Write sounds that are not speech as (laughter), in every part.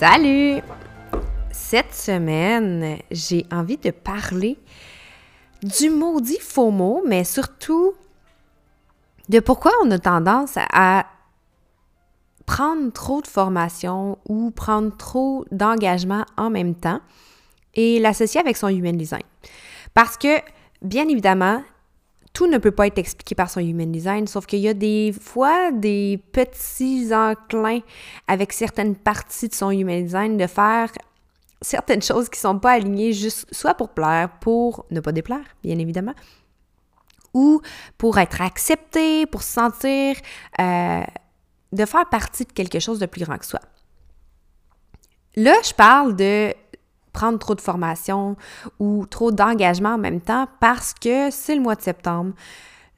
Salut! Cette semaine, j'ai envie de parler du maudit faux mot, mais surtout de pourquoi on a tendance à prendre trop de formation ou prendre trop d'engagement en même temps et l'associer avec son human design. Parce que, bien évidemment, tout ne peut pas être expliqué par son human design, sauf qu'il y a des fois des petits enclins avec certaines parties de son human design de faire certaines choses qui sont pas alignées juste soit pour plaire, pour ne pas déplaire, bien évidemment, ou pour être accepté, pour se sentir euh, de faire partie de quelque chose de plus grand que soi. Là, je parle de prendre trop de formation ou trop d'engagement en même temps parce que c'est le mois de septembre.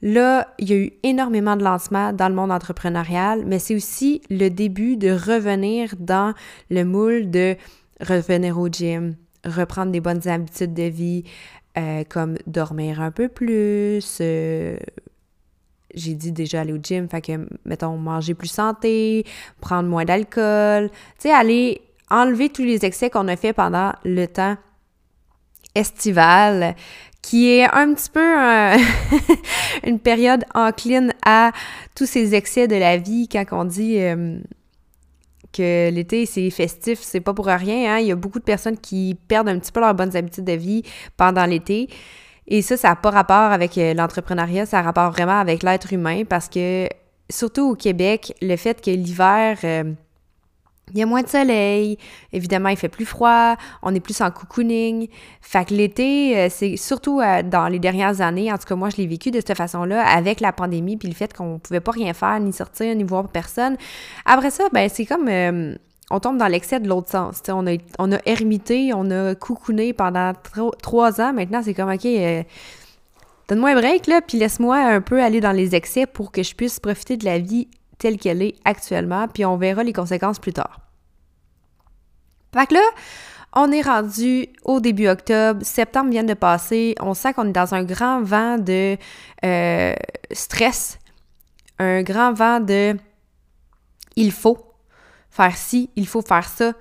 Là, il y a eu énormément de lancements dans le monde entrepreneurial, mais c'est aussi le début de revenir dans le moule de revenir au gym, reprendre des bonnes habitudes de vie, euh, comme dormir un peu plus. Euh, j'ai dit déjà aller au gym, fait que, mettons, manger plus santé, prendre moins d'alcool, tu sais, aller enlever tous les excès qu'on a fait pendant le temps estival, qui est un petit peu (laughs) une période encline à tous ces excès de la vie quand on dit euh, que l'été c'est festif, c'est pas pour rien. Hein? Il y a beaucoup de personnes qui perdent un petit peu leurs bonnes habitudes de vie pendant l'été. Et ça, ça n'a pas rapport avec euh, l'entrepreneuriat, ça a rapport vraiment avec l'être humain parce que, surtout au Québec, le fait que l'hiver, euh, il y a moins de soleil, évidemment, il fait plus froid, on est plus en cocooning. Fait que l'été, euh, c'est surtout dans les dernières années, en tout cas, moi, je l'ai vécu de cette façon-là, avec la pandémie, puis le fait qu'on pouvait pas rien faire, ni sortir, ni voir personne. Après ça, ben, c'est comme on tombe dans l'excès de l'autre sens. on a, on a ermité, on a coucouné pendant trois ans. Maintenant, c'est comme, OK, euh, donne-moi un break, là, puis laisse-moi un peu aller dans les excès pour que je puisse profiter de la vie telle qu'elle est actuellement, puis on verra les conséquences plus tard. Fait que là, on est rendu au début octobre, septembre vient de passer, on sent qu'on est dans un grand vent de euh, stress, un grand vent de il faut, faire ci, il faut faire ça.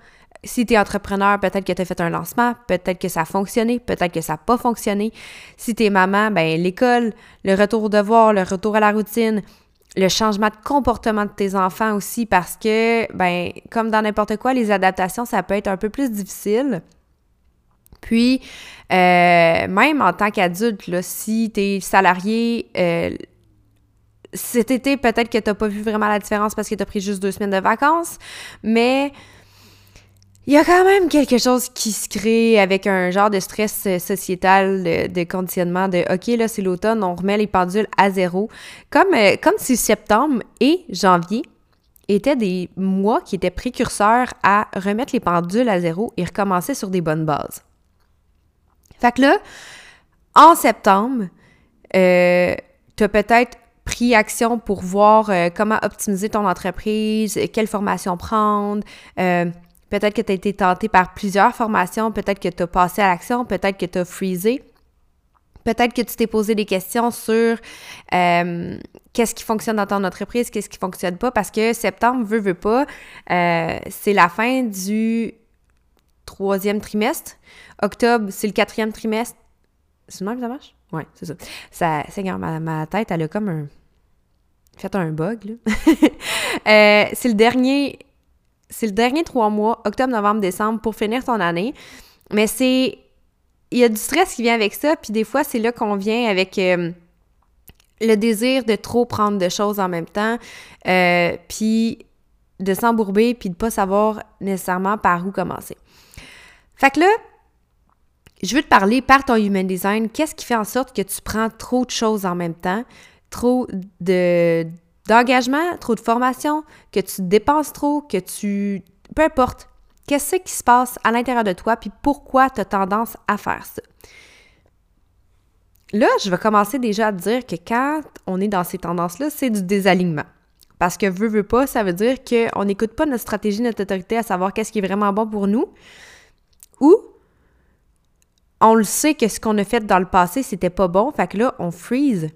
Si tu es entrepreneur, peut-être que tu as fait un lancement, peut-être que ça a fonctionné, peut-être que ça n'a pas fonctionné. Si tu es maman, ben l'école, le retour au devoir, le retour à la routine, le changement de comportement de tes enfants aussi parce que ben comme dans n'importe quoi, les adaptations, ça peut être un peu plus difficile. Puis, euh, même en tant qu'adulte, si tu es salarié, euh, cet été, peut-être que tu pas vu vraiment la différence parce que tu as pris juste deux semaines de vacances, mais il y a quand même quelque chose qui se crée avec un genre de stress euh, sociétal, de, conditionnement, de OK, là, c'est l'automne, on remet les pendules à zéro. Comme, euh, comme si septembre et janvier étaient des mois qui étaient précurseurs à remettre les pendules à zéro et recommencer sur des bonnes bases. Fait que là, en septembre, euh, tu as peut-être pris action pour voir euh, comment optimiser ton entreprise, quelle formation prendre. Euh, peut-être que tu as été tenté par plusieurs formations, peut-être que tu as passé à l'action, peut-être que tu as freezé. Peut-être que tu t'es posé des questions sur euh, qu'est-ce qui fonctionne dans ton entreprise, qu'est-ce qui fonctionne pas, parce que septembre, veut, veut pas, c'est la fin du troisième trimestre. Octobre, c'est le quatrième trimestre. C'est le même ça marche? Ouais, c'est ça. Ça, Seigneur, ma, ma tête, elle a comme un. fait un bug, là. (laughs) Euh, c'est le dernier... C'est le dernier trois mois, octobre, novembre, décembre, pour finir ton année. Mais c'est... Il y a du stress qui vient avec ça, puis des fois, c'est là qu'on vient avec... Euh, le désir de trop prendre de choses en même temps, euh, puis de s'embourber, puis de pas savoir nécessairement par où commencer. Fait que là, je veux te parler par ton human design, qu'est-ce qui fait en sorte que tu prends trop de choses en même temps, trop de d'engagement, trop de formation, que tu dépenses trop, que tu... Peu importe. Qu'est-ce qui se passe à l'intérieur de toi, puis pourquoi tu as tendance à faire ça? Là, je vais commencer déjà à te dire que quand on est dans ces tendances-là, c'est du désalignement. Parce que veut, veut pas, ça veut dire qu'on n'écoute pas notre stratégie, notre autorité à savoir qu'est-ce qui est vraiment bon pour nous. Ou on le sait que ce qu'on a fait dans le passé, c'était pas bon, fait que là, on freeze.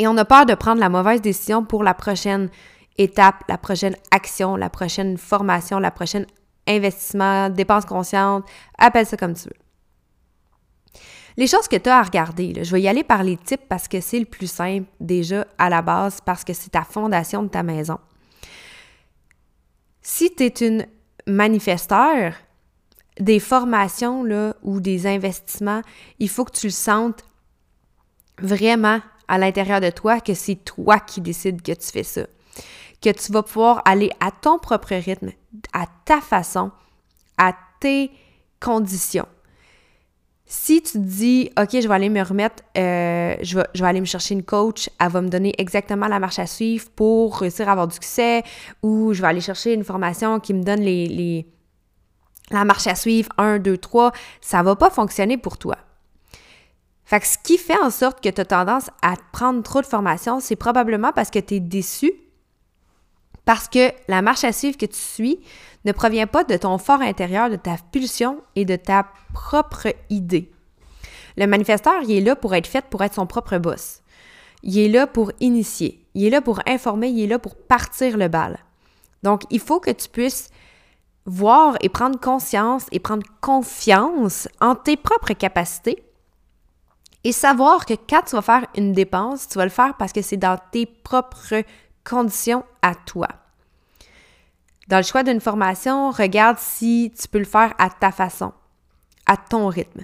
Et on a peur de prendre la mauvaise décision pour la prochaine étape, la prochaine action, la prochaine formation, la prochaine investissement, dépense consciente, appelle ça comme tu veux. Les choses que tu as à regarder, je vais y aller par les types parce que c'est le plus simple déjà à la base, parce que c'est ta fondation de ta maison. Si tu es une manifesteur, des formations ou des investissements, il faut que tu le sentes vraiment à l'intérieur de toi que c'est toi qui décides que tu fais ça. Que tu vas pouvoir aller à ton propre rythme, à ta façon, à tes conditions. Si tu te dis, OK, je vais aller me remettre, euh, je, vais, aller me chercher une coach, elle va me donner exactement la marche à suivre pour réussir à avoir du succès, ou je vais aller chercher une formation qui me donne les, la marche à suivre, 1, 2, 3, ça va pas fonctionner pour toi. Fait que ce qui fait en sorte que tu as tendance à prendre trop de formation, c'est probablement parce que tu es déçu, parce que la marche à suivre que tu suis ne provient pas de ton fort intérieur, de ta pulsion et de ta propre idée. Le manifesteur, il est là pour être fait, pour être son propre boss. Il est là pour initier. Il est là pour informer. Il est là pour partir le bal. Donc, il faut que tu puisses voir et prendre conscience et prendre confiance en tes propres capacités et savoir que quand tu vas faire une dépense, tu vas le faire parce que c'est dans tes propres conditions à toi. Dans le choix d'une formation, regarde si tu peux le faire à ta façon, à ton rythme,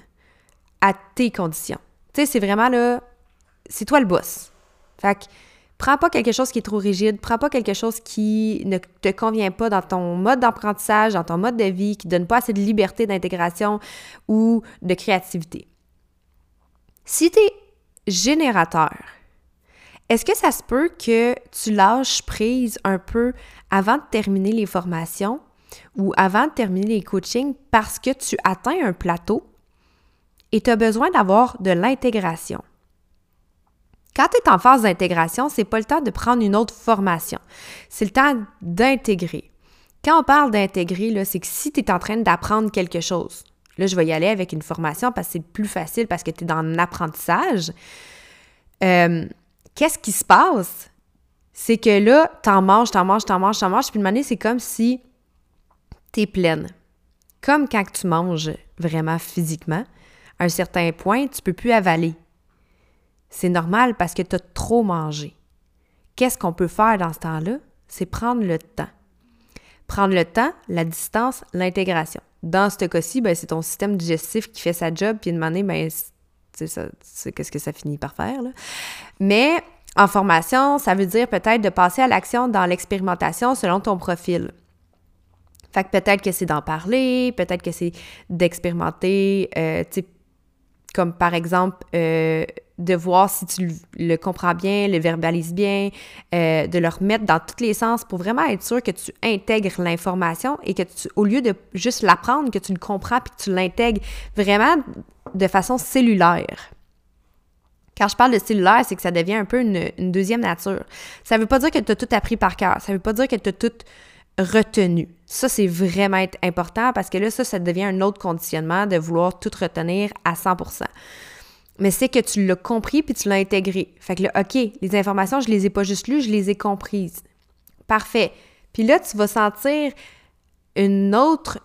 à tes conditions. Tu sais, c'est vraiment là, c'est toi le boss. Fait que prends pas quelque chose qui est trop rigide, prends pas quelque chose qui ne te convient pas dans ton mode d'apprentissage, dans ton mode de vie, qui donne pas assez de liberté d'intégration ou de créativité. Si tu es générateur, est-ce que ça se peut que tu lâches prise un peu avant de terminer les formations ou avant de terminer les coachings parce que tu atteins un plateau et tu as besoin d'avoir de l'intégration? Quand tu es en phase d'intégration, c'est pas le temps de prendre une autre formation. C'est le temps d'intégrer. Quand on parle d'intégrer, c'est que si tu es en train d'apprendre quelque chose, là, je vais y aller avec une formation parce que c'est plus facile parce que tu es dans l'apprentissage. Euh, qu'est-ce qui se passe? C'est que là, t'en manges, t'en manges, t'en manges, t'en manges, puis une c'est comme si t'es pleine. Comme quand tu manges vraiment physiquement, à un certain point, tu peux plus avaler. C'est normal parce que tu as trop mangé. Qu'est-ce qu'on peut faire dans ce temps-là? C'est prendre le temps. Prendre le temps, la distance, l'intégration. Dans ce cas-ci, ben, c'est ton système digestif qui fait sa job, puis demander, ben, c'est qu'est-ce que ça finit par faire. Là. Mais en formation, ça veut dire peut-être de passer à l'action dans l'expérimentation selon ton profil. Fait que peut-être que c'est d'en parler, peut-être que c'est d'expérimenter, euh, comme par exemple euh, de voir si tu le comprends bien, le verbalises bien, euh, de le remettre dans tous les sens pour vraiment être sûr que tu intègres l'information et que tu, au lieu de juste l'apprendre, que tu le comprends puis que tu l'intègres vraiment de façon cellulaire. Quand je parle de cellulaire, c'est que ça devient un peu une, deuxième nature. Ça ne veut pas dire que tu as tout appris par cœur. Ça ne veut pas dire que tu as tout retenu. Ça, c'est vraiment important parce que là, ça, ça devient un autre conditionnement de vouloir tout retenir à 100 mais c'est que tu l'as compris puis tu l'as intégré. Fait que là, OK, les informations, je les ai pas juste lues, je les ai comprises. Parfait. Puis là, tu vas sentir une autre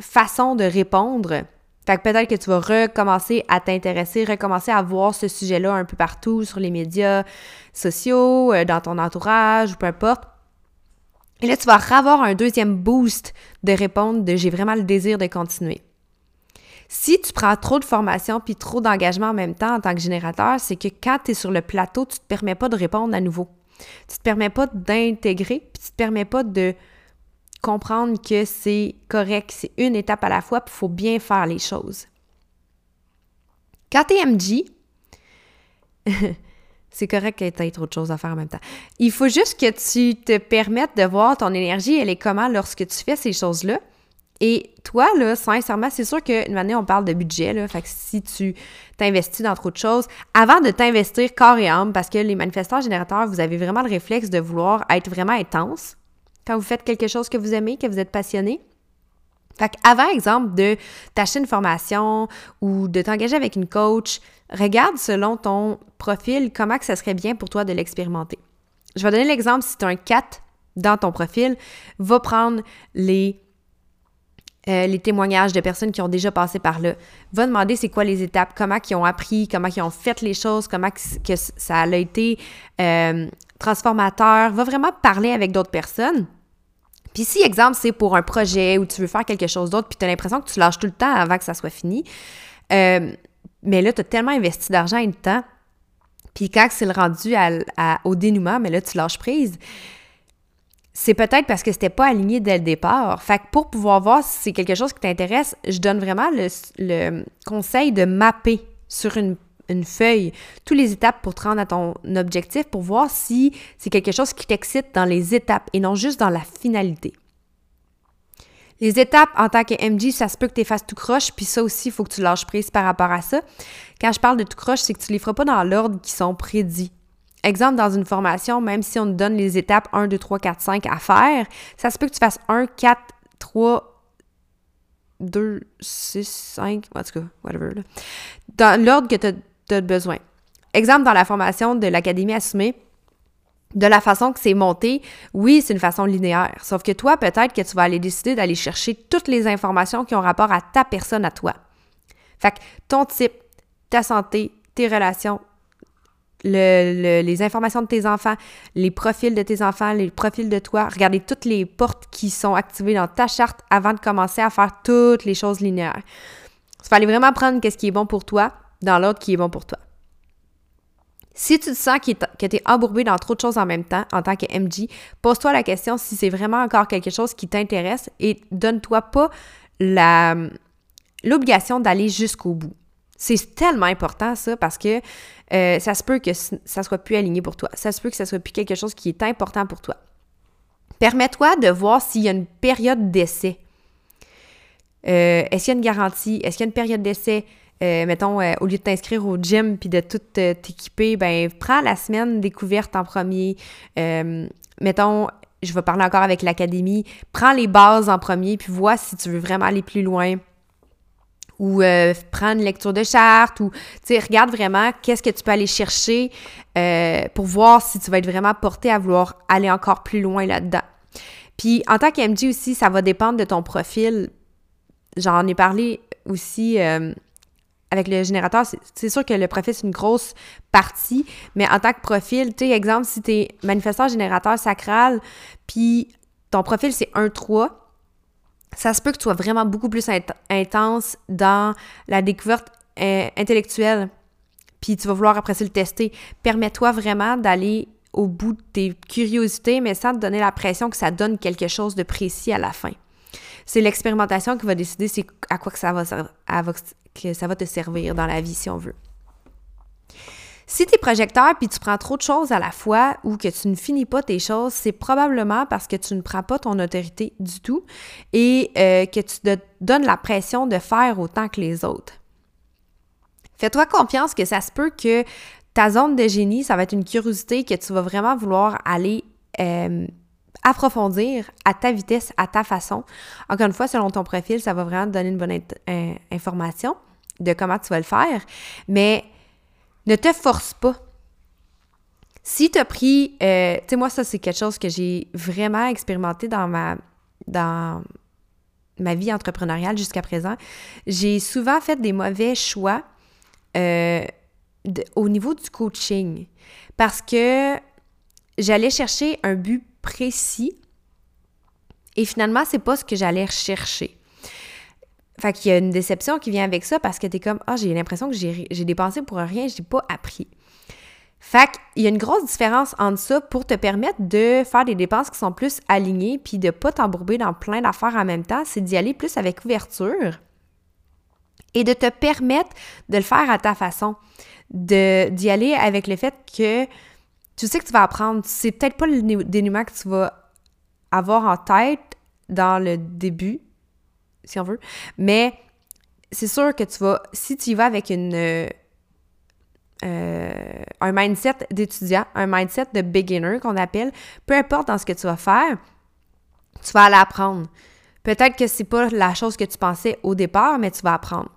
façon de répondre. Fait que peut-être que tu vas recommencer à t'intéresser, recommencer à voir ce sujet-là un peu partout sur les médias sociaux, euh, dans ton entourage, ou peu importe. Et là, tu vas avoir un deuxième boost de répondre de j'ai vraiment le désir de continuer. Si tu prends trop de formation puis trop d'engagement en même temps en tant que générateur, c'est que quand tu es sur le plateau, tu te permets pas de répondre à nouveau. Tu te permets pas d'intégrer, puis tu te permets pas de comprendre que c'est correct, c'est une étape à la fois, puis il faut bien faire les choses. Quand tu es MG, (laughs) c'est correct que tu aies trop de choses à faire en même temps. Il faut juste que tu te permettes de voir ton énergie, elle est comment lorsque tu fais ces choses-là. Et toi, là, sincèrement, c'est sûr qu'une année, on parle de budget, là. Fait que si tu t'investis dans trop de choses, avant de t'investir corps et âme, parce que les manifestants générateurs, vous avez vraiment le réflexe de vouloir être vraiment intense quand vous faites quelque chose que vous aimez, que vous êtes passionné. Fait qu'avant, exemple, de t'acheter une formation ou de t'engager avec une coach, regarde selon ton profil comment que ça serait bien pour toi de l'expérimenter. Je vais donner l'exemple, si tu as un 4 dans ton profil, va prendre les euh, les témoignages de personnes qui ont déjà passé par là. Va demander c'est quoi les étapes, comment ils ont appris, comment ils ont fait les choses, comment que, ça a été euh, transformateur. Va vraiment parler avec d'autres personnes. Puis si, exemple, c'est pour un projet ou tu veux faire quelque chose d'autre, puis tu as l'impression que tu lâches tout le temps avant que ça soit fini, euh, mais là, tu as tellement investi d'argent et de temps, puis quand c'est le rendu au dénouement, mais là, tu lâches prise c'est peut-être parce que c'était pas aligné dès le départ. Fait que pour pouvoir voir si c'est quelque chose qui t'intéresse, je donne vraiment le, conseil de mapper sur une, feuille toutes les étapes pour te rendre à ton objectif pour voir si c'est quelque chose qui t'excite dans les étapes et non juste dans la finalité. Les étapes en tant que MG, ça se peut que tu fasses tout croche, puis ça aussi, il faut que tu lâches prise par rapport à ça. Quand je parle de tout croche, c'est que tu les feras pas dans l'ordre qui sont prédits. Exemple, dans une formation, même si on te donne les étapes 1, 2, 3, 4, 5 à faire, ça se peut que tu fasses 1, 4, 3, 2, 6, 5, en tout cas, whatever. Dans l'ordre que tu as, besoin. Exemple, dans la formation de l'Académie Assumée, de la façon que c'est monté, oui, c'est une façon linéaire. Sauf que toi, peut-être que tu vas aller décider d'aller chercher toutes les informations qui ont rapport à ta personne, à toi. Fait que ton type, ta santé, tes relations, les informations de tes enfants, les profils de tes enfants, les profils de toi. Regardez toutes les portes qui sont activées dans ta charte avant de commencer à faire toutes les choses linéaires. Il fallait vraiment prendre ce qui est bon pour toi dans l'ordre qui est bon pour toi. Si tu te sens que tu es embourbé dans trop de choses en même temps, en tant que MG, pose-toi la question si c'est vraiment encore quelque chose qui t'intéresse et donne-toi pas l'obligation d'aller jusqu'au bout. C'est tellement important, ça, parce que euh, ça se peut que ça soit plus aligné pour toi. Ça se peut que ça soit plus quelque chose qui est important pour toi. Permets-toi de voir s'il y a une période d'essai. Euh, est-ce qu'il y a une garantie? Est-ce qu'il y a une période d'essai? Euh, mettons, au lieu de t'inscrire au gym puis de tout t'équiper, ben prends la semaine découverte en premier. mettons, je vais parler encore avec l'académie. Prends les bases en premier puis vois si tu veux vraiment aller plus loin ou euh, prendre une lecture de charte ou, tu regarde vraiment qu'est-ce que tu peux aller chercher euh, pour voir si tu vas être vraiment porté à vouloir aller encore plus loin là-dedans. Puis en tant qu'MG aussi, ça va dépendre de ton profil. J'en ai parlé aussi euh, avec le générateur. C'est sûr que le profil, c'est une grosse partie, mais en tant que profil, tu exemple, si tu es manifesteur générateur sacral, puis ton profil, c'est 1-3, ça se peut que tu sois vraiment beaucoup plus intense dans la découverte euh, intellectuelle, puis tu vas vouloir après ça le tester. Permets-toi vraiment d'aller au bout de tes curiosités, mais sans te donner la pression que ça donne quelque chose de précis à la fin. C'est l'expérimentation qui va décider à quoi que ça va, que ça va te servir dans la vie, si on veut. Si tu es projecteur puis tu prends trop de choses à la fois ou que tu ne finis pas tes choses, c'est probablement parce que tu ne prends pas ton autorité du tout et euh, que tu te donnes la pression de faire autant que les autres. Fais-toi confiance que ça se peut que ta zone de génie, ça va être une curiosité que tu vas vraiment vouloir aller euh, approfondir à ta vitesse, à ta façon. Encore une fois, selon ton profil, ça va vraiment te donner une bonne euh, information de comment tu vas le faire. Mais ne te force pas. Si tu as pris, euh, tu sais, moi, ça, c'est quelque chose que j'ai vraiment expérimenté dans ma, dans ma vie entrepreneuriale jusqu'à présent. J'ai souvent fait des mauvais choix euh, au niveau du coaching parce que j'allais chercher un but précis Et finalement, c'est pas ce que j'allais rechercher. Fait qu'il y a une déception qui vient avec ça parce que t'es comme, ah, j'ai l'impression que j'ai dépensé pour rien, j'ai pas appris. Fait qu'il y a une grosse différence entre ça pour te permettre de faire des dépenses qui sont plus alignées puis de pas t'embourber dans plein d'affaires en même temps, c'est d'y aller plus avec ouverture et de te permettre de le faire à ta façon, d'y aller avec le fait que tu sais que tu vas apprendre, c'est peut-être pas le dénouement que tu vas avoir en tête dans le début, si on veut, mais c'est sûr que tu vas, si tu y vas avec une euh, un mindset d'étudiant, un mindset de beginner qu'on appelle, peu importe dans ce que tu vas faire, tu vas aller apprendre. Peut-être que c'est pas la chose que tu pensais au départ, mais tu vas apprendre.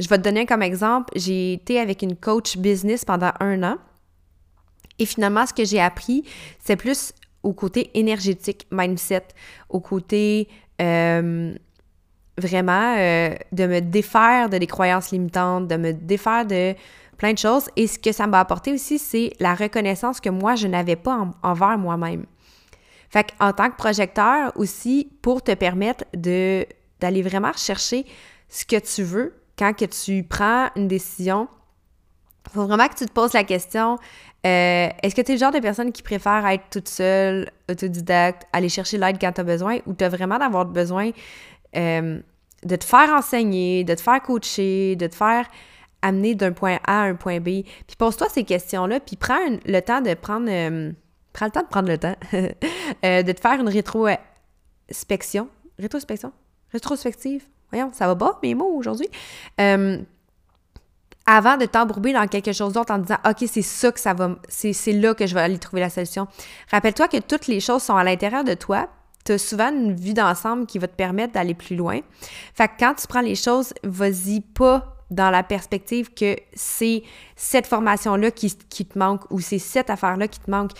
Je vais te donner comme exemple, j'ai été avec une coach business pendant un an. Et finalement, ce que j'ai appris, c'est plus au côté énergétique, mindset, au côté euh, vraiment euh, de me défaire de des croyances limitantes, de me défaire de plein de choses. Et ce que ça m'a apporté aussi, c'est la reconnaissance que moi, je n'avais pas envers moi-même. Fait qu'en tant que projecteur aussi, pour te permettre de, d'aller vraiment chercher ce que tu veux quand que tu prends une décision, il faut vraiment que tu te poses la question euh, est-ce que tu es le genre de personne qui préfère être toute seule, autodidacte, aller chercher l'aide quand tu as besoin, ou tu as vraiment d'avoir besoin euh, de te faire enseigner, de te faire coacher, de te faire amener d'un point A à un point B. Puis pose-toi ces questions-là, puis prends le temps de prendre... Euh, prends le temps de prendre le temps (laughs) euh, de te faire une rétrospection. Rétrospection? Rétrospective? Voyons, ça va pas mes mots aujourd'hui? Avant de t'embourber dans quelque chose d'autre en disant OK, c'est ça que ça va, c'est là que je vais aller trouver la solution. Rappelle-toi que toutes les choses sont à l'intérieur de toi. Tu as souvent une vue d'ensemble qui va te permettre d'aller plus loin. Fait que quand tu prends les choses, vas-y pas dans la perspective que c'est cette formation-là qui, te manque ou c'est cette affaire-là qui te manque.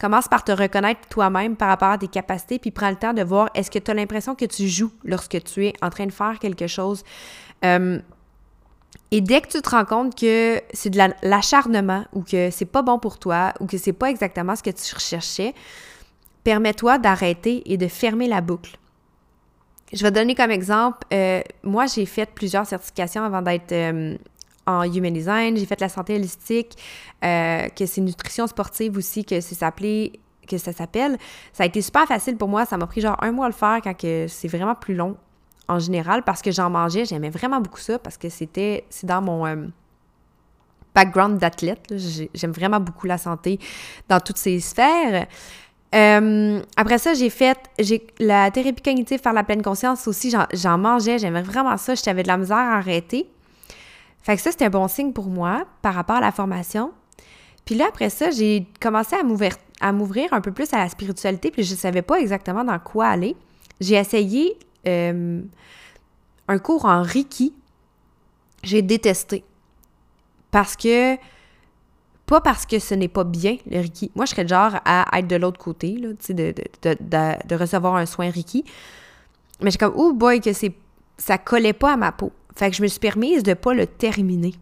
Commence par te reconnaître toi-même par rapport à tes capacités, puis prends le temps de voir est-ce que tu as l'impression que tu joues lorsque tu es en train de faire quelque chose? Euh, et dès que tu te rends compte que c'est de l'acharnement ou que c'est pas bon pour toi ou que c'est pas exactement ce que tu recherchais, permets-toi d'arrêter et de fermer la boucle. Je vais donner comme exemple, euh, moi j'ai fait plusieurs certifications avant d'être euh, en Human Design, j'ai fait la santé holistique, euh, que c'est nutrition sportive aussi, que c'est que ça s'appelle. Ça a été super facile pour moi, ça m'a pris genre un mois à le faire quand c'est vraiment plus long en général parce que j'en mangeais, j'aimais vraiment beaucoup ça parce que c'était c'est dans mon background d'athlète, j'aime vraiment beaucoup la santé dans toutes ces sphères. Euh, après ça, j'ai fait la thérapie cognitive par la pleine conscience aussi. J'en mangeais, j'aimais vraiment ça. J'avais de la misère à arrêter. Fait que ça, c'était un bon signe pour moi par rapport à la formation. Puis là, après ça, j'ai commencé à m'ouvrir, à m'ouvrir un peu plus à la spiritualité, puis je ne savais pas exactement dans quoi aller. J'ai essayé euh, un cours en Reiki. J'ai détesté. Parce que pas parce que ce n'est pas bien, le Reiki. Moi, je serais genre à être de l'autre côté, là, de, recevoir un soin Reiki. Mais j'ai comme, oh boy, que c'est, ça collait pas à ma peau. Fait que je me suis permise de pas le terminer.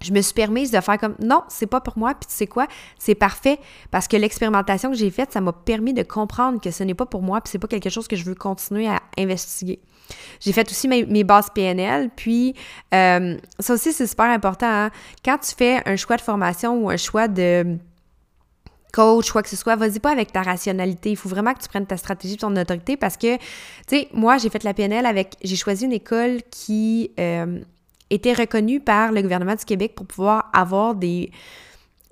Je me suis permise de faire comme, non, c'est pas pour moi, puis tu sais quoi, c'est parfait, parce que l'expérimentation que j'ai faite, ça m'a permis de comprendre que ce n'est pas pour moi, puis c'est pas quelque chose que je veux continuer à investiguer. J'ai fait aussi mes, bases PNL, puis euh, ça aussi, c'est super important. Hein. Quand tu fais un choix de formation ou un choix de coach, quoi que ce soit, vas-y pas avec ta rationalité. Il faut vraiment que tu prennes ta stratégie, ton autorité, parce que, tu sais, moi, j'ai fait la PNL avec, j'ai choisi une école qui euh, était reconnue par le gouvernement du Québec pour pouvoir avoir des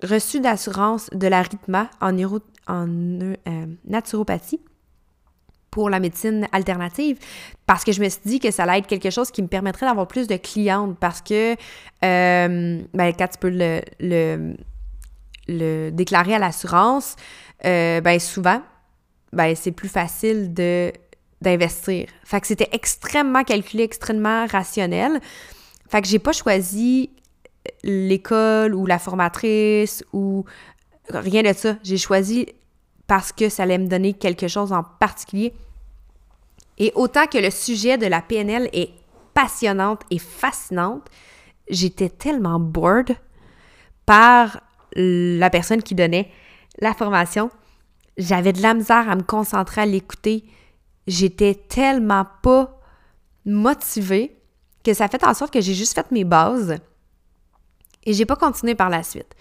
reçus d'assurance de la RITMA en, euh, naturopathie pour la médecine alternative parce que je me suis dit que ça allait être quelque chose qui me permettrait d'avoir plus de clientes parce que euh, ben, quand tu peux le, le, déclarer à l'assurance, euh, ben souvent, ben c'est plus facile de d'investir. Fait que c'était extrêmement calculé, extrêmement rationnel. Fait que j'ai pas choisi l'école ou la formatrice ou rien de ça. J'ai choisi parce que ça allait me donner quelque chose en particulier et autant que le sujet de la PNL est passionnante et fascinante, j'étais tellement bored par la personne qui donnait la formation. J'avais de la misère à me concentrer à l'écouter. j'étais tellement pas motivée que ça fait en sorte que j'ai juste fait mes bases et j'ai pas continué par la suite.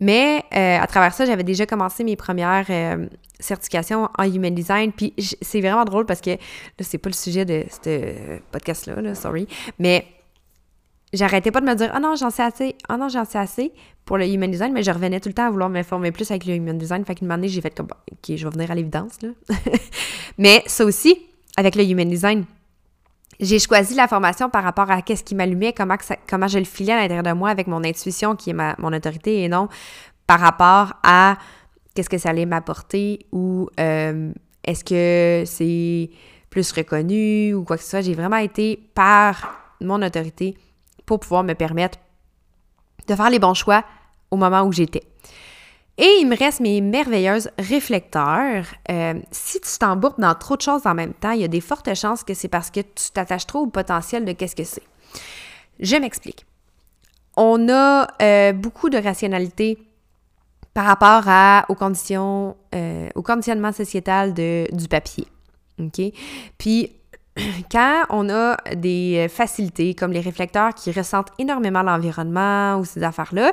Mais euh, à travers ça, j'avais déjà commencé mes premières euh, certifications en Human Design. Puis c'est vraiment drôle parce que là, c'est pas le sujet de ce podcast-là, là, sorry. Mais j'arrêtais pas de me dire Ah non, j'en sais assez, ah non, j'en sais assez pour le Human Design, mais je revenais tout le temps à vouloir m'informer plus avec le Human Design. Fait qu'une année, j'ai fait comme OK, je vais venir à l'évidence, là. (laughs) mais ça aussi, avec le Human Design, j'ai choisi la formation par rapport à qu'est-ce qui m'allumait, comment, comment je le filais à l'intérieur de moi avec mon intuition qui est ma, mon autorité et non par rapport à qu'est-ce que ça allait m'apporter ou euh, est-ce que c'est plus reconnu ou quoi que ce soit. J'ai vraiment été par mon autorité pour pouvoir me permettre de faire les bons choix au moment où j'étais. Et il me reste mes merveilleuses réflecteurs. Euh, si tu t'embourbes dans trop de choses en même temps, il y a des fortes chances que c'est parce que tu t'attaches trop au potentiel de qu'est-ce que c'est. Je m'explique. On a euh, beaucoup de rationalité par rapport à, aux conditions, euh, au conditionnement sociétal du papier. OK? Puis, (clears throat) quand on a des facilités comme les réflecteurs qui ressentent énormément l'environnement ou ces affaires-là,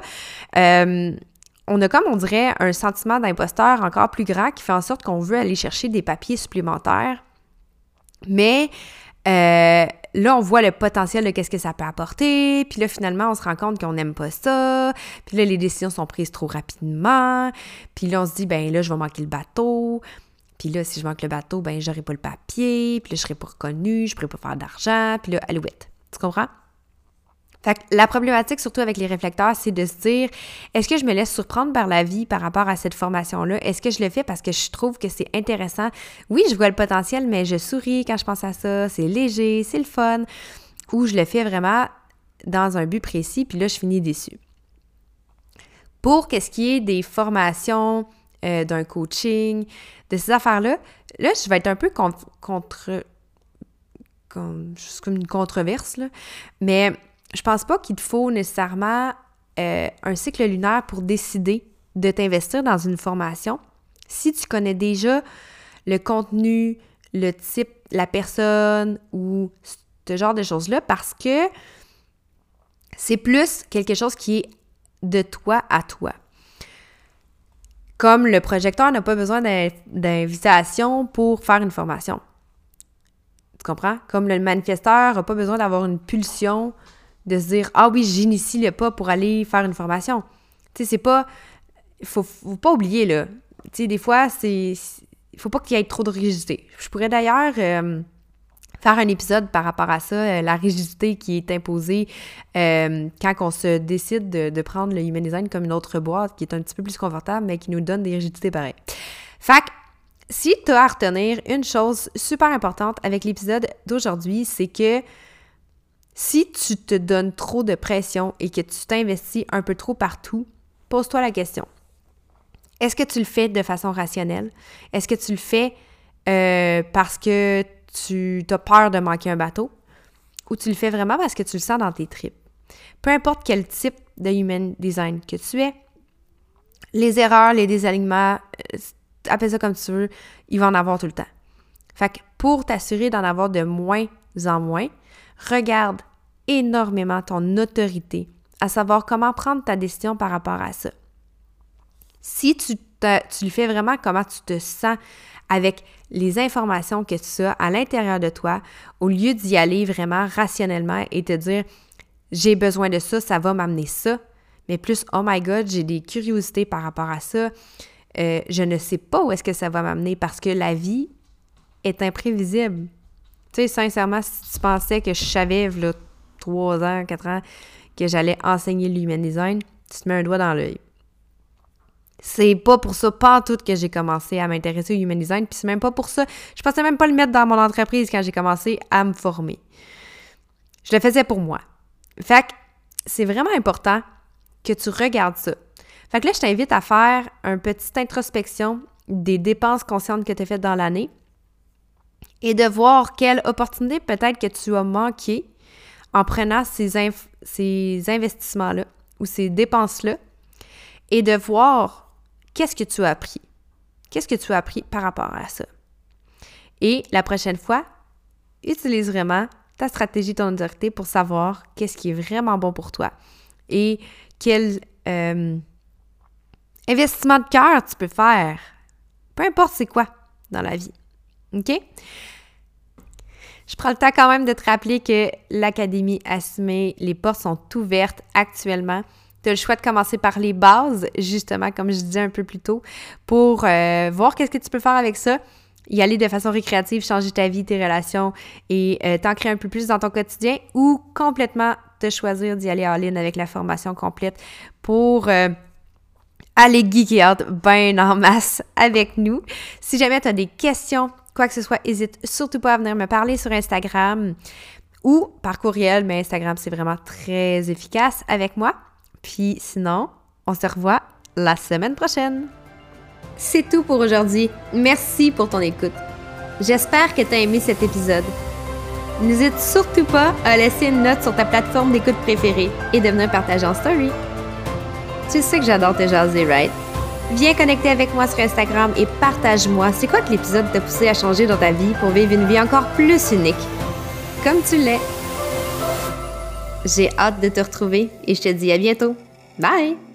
on a comme on dirait un sentiment d'imposteur encore plus grand qui fait en sorte qu'on veut aller chercher des papiers supplémentaires. Mais euh, là, on voit le potentiel de qu'est-ce que ça peut apporter. Puis là, finalement, on se rend compte qu'on n'aime pas ça. Puis là, les décisions sont prises trop rapidement. Puis là, on se dit, ben là, je vais manquer le bateau. Puis là, si je manque le bateau, ben j'aurai pas le papier. Puis là, je serai pas reconnue, je pourrai pas faire d'argent. Puis là, alouette. Tu comprends? Fait que la problématique, surtout avec les réflecteurs, c'est de se dire est-ce que je me laisse surprendre par la vie par rapport à cette formation-là? Est-ce que je le fais parce que je trouve que c'est intéressant? Oui, je vois le potentiel, mais je souris quand je pense à ça, c'est léger, c'est le fun. Ou je le fais vraiment dans un but précis, puis là, je finis déçu. Pour qu'est-ce qui est des formations, euh, d'un coaching, de ces affaires-là, là, je vais être un peu contre. contre comme, juste comme une controverse, là. Mais je pense pas qu'il te faut nécessairement euh, un cycle lunaire pour décider de t'investir dans une formation. Si tu connais déjà le contenu, le type, la personne ou ce genre de choses-là, parce que c'est plus quelque chose qui est de toi à toi. Comme le projecteur n'a pas besoin d'invitation pour faire une formation. Tu comprends? Comme le manifesteur n'a pas besoin d'avoir une pulsion de se dire Ah oui, j'initie le pas pour aller faire une formation. Tu sais, c'est pas. Faut, faut pas oublier, là. Tu sais, des fois, c'est. Faut pas qu'il y ait trop de rigidité. Je pourrais d'ailleurs euh, faire un épisode par rapport à ça, euh, la rigidité qui est imposée euh, quand on se décide de, prendre le Human Design comme une autre boîte qui est un petit peu plus confortable, mais qui nous donne des rigidités pareilles. Fait si tu as à retenir une chose super importante avec l'épisode d'aujourd'hui, c'est que si tu te donnes trop de pression et que tu t'investis un peu trop partout, pose-toi la question. Est-ce que tu le fais de façon rationnelle? Est-ce que tu le fais euh, parce que tu as peur de manquer un bateau? Ou tu le fais vraiment parce que tu le sens dans tes tripes? Peu importe quel type de human design que tu es, les erreurs, les désalignements, euh, appelle ça comme tu veux, il va en avoir tout le temps. Fait que pour t'assurer d'en avoir de moins en moins, regarde énormément ton autorité, à savoir comment prendre ta décision par rapport à ça. Si tu, le fais vraiment comment tu te sens avec les informations que tu as à l'intérieur de toi, au lieu d'y aller vraiment rationnellement et te dire j'ai besoin de ça, ça va m'amener ça, mais plus oh my god, j'ai des curiosités par rapport à ça, euh, je ne sais pas où est-ce que ça va m'amener parce que la vie est imprévisible. Tu sais, sincèrement, si tu pensais que je savais, là, 3 ans, 4 ans, que j'allais enseigner l'human design, tu te mets un doigt dans l'œil. C'est pas pour ça, pas tout, que j'ai commencé à m'intéresser au human design, puis c'est même pas pour ça. Je pensais même pas le mettre dans mon entreprise quand j'ai commencé à me former. Je le faisais pour moi. Fait que c'est vraiment important que tu regardes ça. Fait que là, je t'invite à faire une petite introspection des dépenses conscientes que tu as faites dans l'année et de voir quelle opportunité peut-être que tu as manqué en prenant ces, investissements-là ou ces dépenses-là et de voir qu'est-ce que tu as appris. Qu'est-ce que tu as appris par rapport à ça? Et la prochaine fois, utilise vraiment ta stratégie, ton autorité pour savoir qu'est-ce qui est vraiment bon pour toi et quel euh, investissement de cœur tu peux faire. Peu importe c'est quoi dans la vie. OK? Je prends le temps quand même de te rappeler que l'Académie Assumée, les portes sont ouvertes actuellement. Tu as le choix de commencer par les bases, justement, comme je disais un peu plus tôt, pour euh, voir qu'est-ce que tu peux faire avec ça y aller de façon récréative, changer ta vie, tes relations et euh, t'ancrer un peu plus dans ton quotidien ou complètement te choisir d'y aller en ligne avec la formation complète pour euh, aller geeker out bien en masse avec nous. Si jamais tu as des questions, quoi que ce soit, n'hésite surtout pas à venir me parler sur Instagram ou par courriel, mais Instagram, c'est vraiment très efficace avec moi. Puis sinon, on se revoit la semaine prochaine. C'est tout pour aujourd'hui. Merci pour ton écoute. J'espère que tu as aimé cet épisode. N'hésite surtout pas à laisser une note sur ta plateforme d'écoute préférée et de venir partager en story. Tu sais que j'adore te jaser, right? Viens connecter avec moi sur Instagram et partage-moi c'est quoi que l'épisode t'a poussé à changer dans ta vie pour vivre une vie encore plus unique. Comme tu l'es. J'ai hâte de te retrouver et je te dis à bientôt. Bye!